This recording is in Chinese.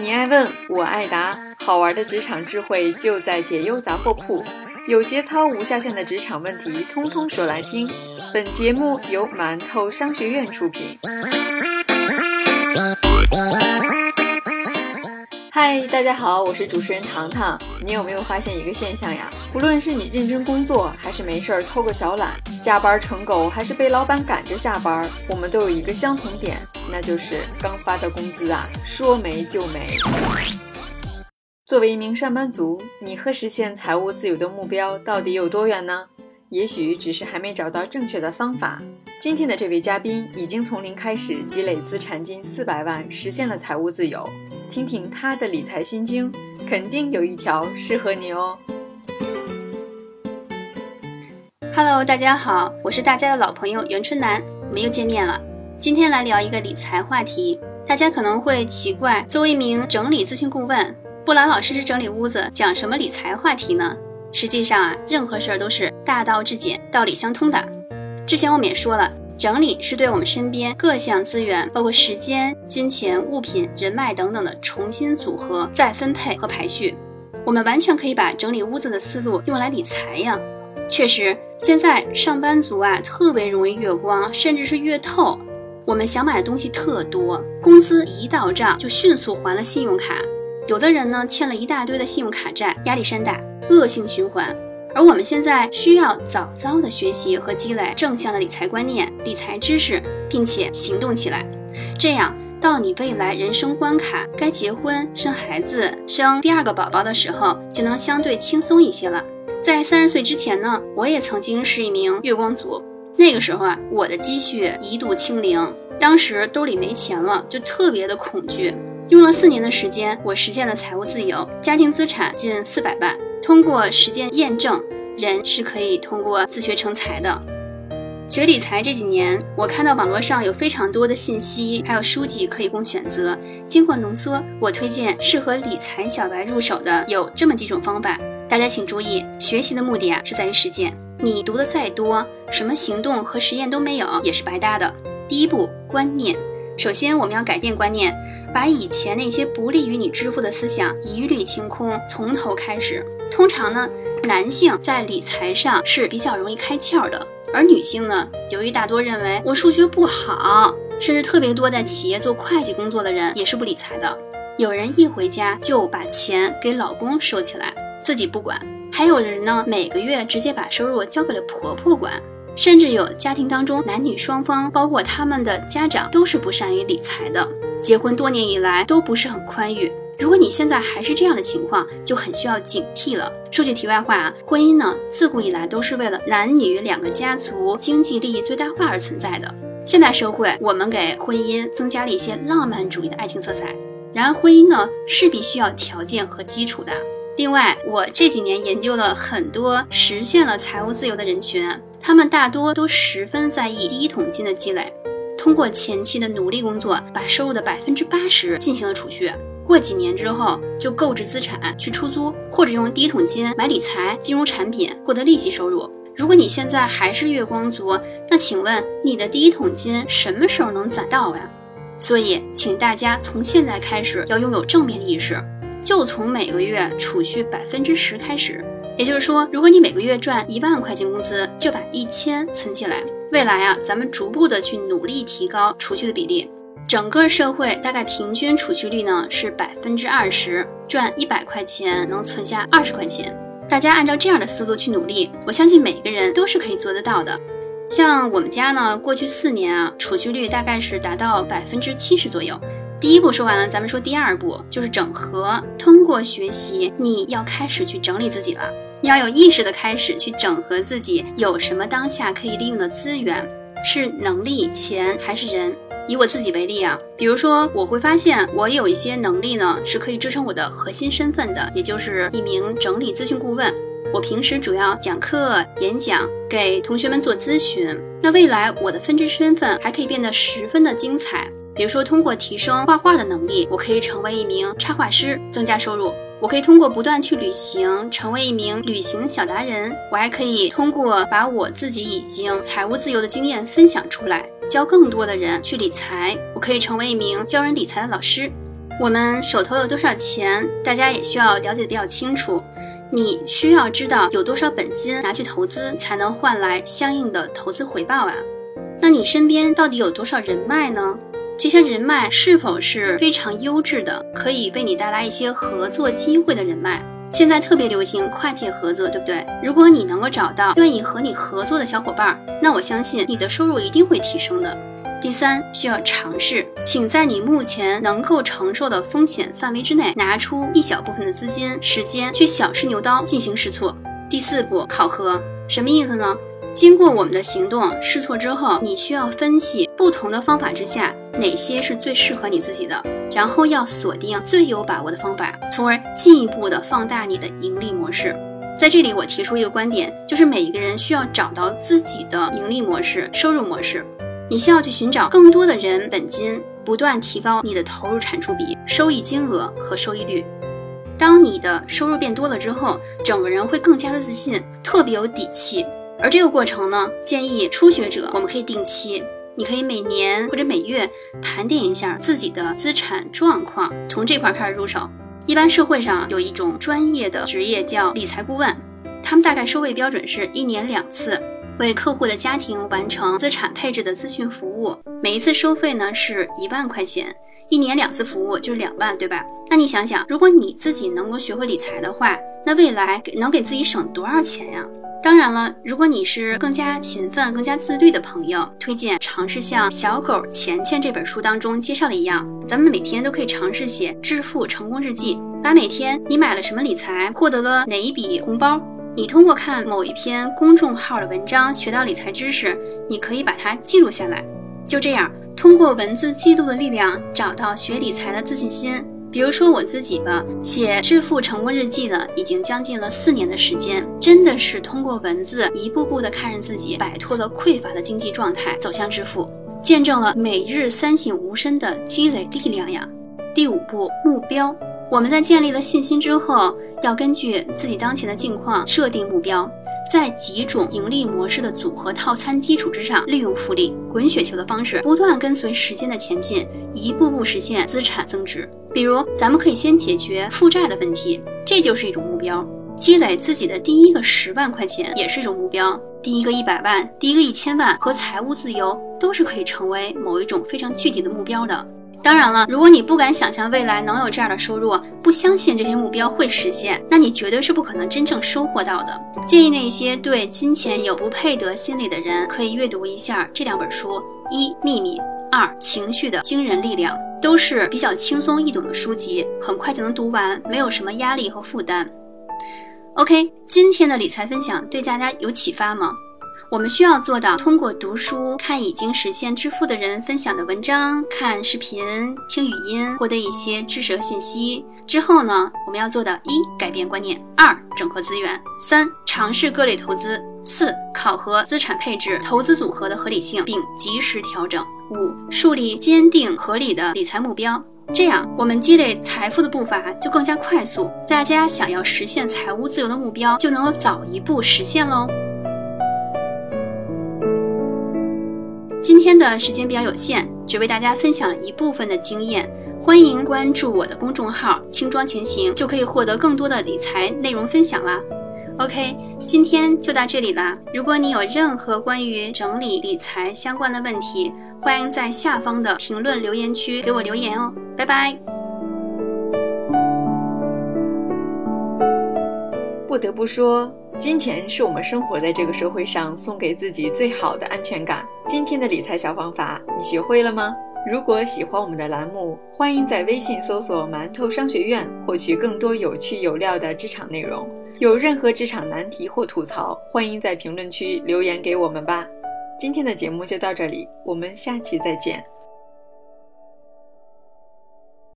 你爱问，我爱答，好玩的职场智慧就在解忧杂货铺。有节操、无下限的职场问题，通通说来听。本节目由馒头商学院出品。嗨，大家好，我是主持人糖糖。你有没有发现一个现象呀？无论是你认真工作，还是没事儿偷个小懒，加班成狗，还是被老板赶着下班，我们都有一个相同点，那就是刚发的工资啊，说没就没。作为一名上班族，你和实现财务自由的目标到底有多远呢？也许只是还没找到正确的方法。今天的这位嘉宾已经从零开始积累资产近四百万，实现了财务自由。听听他的理财心经，肯定有一条适合你哦。Hello，大家好，我是大家的老朋友袁春楠，我们又见面了。今天来聊一个理财话题，大家可能会奇怪，作为一名整理咨询顾问。布兰老师是整理屋子，讲什么理财话题呢？实际上啊，任何事儿都是大道至简，道理相通的。之前我们也说了，整理是对我们身边各项资源，包括时间、金钱、物品、人脉等等的重新组合、再分配和排序。我们完全可以把整理屋子的思路用来理财呀。确实，现在上班族啊特别容易月光，甚至是月透。我们想买的东西特多，工资一到账就迅速还了信用卡。有的人呢欠了一大堆的信用卡债，压力山大，恶性循环。而我们现在需要早早的学习和积累正向的理财观念、理财知识，并且行动起来，这样到你未来人生关卡该结婚、生孩子、生第二个宝宝的时候，就能相对轻松一些了。在三十岁之前呢，我也曾经是一名月光族，那个时候啊，我的积蓄一度清零，当时兜里没钱了，就特别的恐惧。用了四年的时间，我实现了财务自由，家庭资产近四百万。通过实践验证，人是可以通过自学成才的。学理财这几年，我看到网络上有非常多的信息，还有书籍可以供选择。经过浓缩，我推荐适合理财小白入手的有这么几种方法。大家请注意，学习的目的啊是在于实践。你读的再多，什么行动和实验都没有，也是白搭的。第一步，观念。首先，我们要改变观念，把以前那些不利于你致富的思想一律清空，从头开始。通常呢，男性在理财上是比较容易开窍的，而女性呢，由于大多认为我数学不好，甚至特别多在企业做会计工作的人也是不理财的。有人一回家就把钱给老公收起来，自己不管；还有的人呢，每个月直接把收入交给了婆婆管。甚至有家庭当中男女双方，包括他们的家长，都是不善于理财的。结婚多年以来都不是很宽裕。如果你现在还是这样的情况，就很需要警惕了。说句题外话啊，婚姻呢，自古以来都是为了男女两个家族经济利益最大化而存在的。现代社会，我们给婚姻增加了一些浪漫主义的爱情色彩。然而，婚姻呢，势必需要条件和基础的。另外，我这几年研究了很多实现了财务自由的人群。他们大多都十分在意第一桶金的积累，通过前期的努力工作，把收入的百分之八十进行了储蓄。过几年之后，就购置资产去出租，或者用第一桶金买理财、金融产品，获得利息收入。如果你现在还是月光族，那请问你的第一桶金什么时候能攒到呀？所以，请大家从现在开始要拥有正面意识，就从每个月储蓄百分之十开始。也就是说，如果你每个月赚一万块钱工资，就把一千存起来。未来啊，咱们逐步的去努力提高储蓄的比例。整个社会大概平均储蓄率呢是百分之二十，赚一百块钱能存下二十块钱。大家按照这样的思路去努力，我相信每个人都是可以做得到的。像我们家呢，过去四年啊，储蓄率大概是达到百分之七十左右。第一步说完了，咱们说第二步，就是整合。通过学习，你要开始去整理自己了。要有意识的开始去整合自己有什么当下可以利用的资源，是能力、钱还是人？以我自己为例啊，比如说我会发现我有一些能力呢是可以支撑我的核心身份的，也就是一名整理咨询顾问。我平时主要讲课、演讲，给同学们做咨询。那未来我的分支身份还可以变得十分的精彩，比如说通过提升画画的能力，我可以成为一名插画师，增加收入。我可以通过不断去旅行，成为一名旅行小达人。我还可以通过把我自己已经财务自由的经验分享出来，教更多的人去理财。我可以成为一名教人理财的老师。我们手头有多少钱，大家也需要了解的比较清楚。你需要知道有多少本金拿去投资，才能换来相应的投资回报啊？那你身边到底有多少人脉呢？这些人脉是否是非常优质的，可以为你带来一些合作机会的人脉？现在特别流行跨界合作，对不对？如果你能够找到愿意和你合作的小伙伴，那我相信你的收入一定会提升的。第三，需要尝试，请在你目前能够承受的风险范围之内，拿出一小部分的资金、时间去小试牛刀，进行试错。第四步，考核，什么意思呢？经过我们的行动试错之后，你需要分析不同的方法之下哪些是最适合你自己的，然后要锁定最有把握的方法，从而进一步的放大你的盈利模式。在这里，我提出一个观点，就是每一个人需要找到自己的盈利模式、收入模式。你需要去寻找更多的人本金，不断提高你的投入产出比、收益金额和收益率。当你的收入变多了之后，整个人会更加的自信，特别有底气。而这个过程呢，建议初学者我们可以定期，你可以每年或者每月盘点一下自己的资产状况，从这块开始入手。一般社会上有一种专业的职业叫理财顾问，他们大概收费标准是一年两次。为客户的家庭完成资产配置的咨询服务，每一次收费呢是一万块钱，一年两次服务就是两万，对吧？那你想想，如果你自己能够学会理财的话，那未来给能给自己省多少钱呀？当然了，如果你是更加勤奋、更加自律的朋友，推荐尝试像《小狗钱钱》这本书当中介绍的一样，咱们每天都可以尝试写致富成功日记，把每天你买了什么理财，获得了哪一笔红包。你通过看某一篇公众号的文章学到理财知识，你可以把它记录下来。就这样，通过文字记录的力量，找到学理财的自信心。比如说我自己吧，写致富成功日记呢已经将近了四年的时间，真的是通过文字一步步的看着自己摆脱了匮乏的经济状态，走向致富，见证了每日三省吾身的积累力量呀。第五步，目标。我们在建立了信心之后，要根据自己当前的境况设定目标，在几种盈利模式的组合套餐基础之上，利用复利、滚雪球的方式，不断跟随时间的前进，一步步实现资产增值。比如，咱们可以先解决负债的问题，这就是一种目标；积累自己的第一个十万块钱也是一种目标；第一个一百万、第一个一千万和财务自由，都是可以成为某一种非常具体的目标的。当然了，如果你不敢想象未来能有这样的收入，不相信这些目标会实现，那你绝对是不可能真正收获到的。建议那些对金钱有不配得心理的人，可以阅读一下这两本书：一、秘密；二、情绪的惊人力量，都是比较轻松易懂的书籍，很快就能读完，没有什么压力和负担。OK，今天的理财分享对大家有启发吗？我们需要做到通过读书、看已经实现致富的人分享的文章、看视频、听语音，获得一些知识和信息。之后呢，我们要做到：一、改变观念；二、整合资源；三、尝试各类投资；四、考核资产配置、投资组合的合理性，并及时调整；五、树立坚定合理的理财目标。这样，我们积累财富的步伐就更加快速。大家想要实现财务自由的目标，就能够早一步实现喽。今天的时间比较有限，只为大家分享了一部分的经验。欢迎关注我的公众号“轻装前行”，就可以获得更多的理财内容分享啦。OK，今天就到这里啦。如果你有任何关于整理理财相关的问题，欢迎在下方的评论留言区给我留言哦。拜拜。不得不说。金钱是我们生活在这个社会上送给自己最好的安全感。今天的理财小方法，你学会了吗？如果喜欢我们的栏目，欢迎在微信搜索“馒头商学院”，获取更多有趣有料的职场内容。有任何职场难题或吐槽，欢迎在评论区留言给我们吧。今天的节目就到这里，我们下期再见。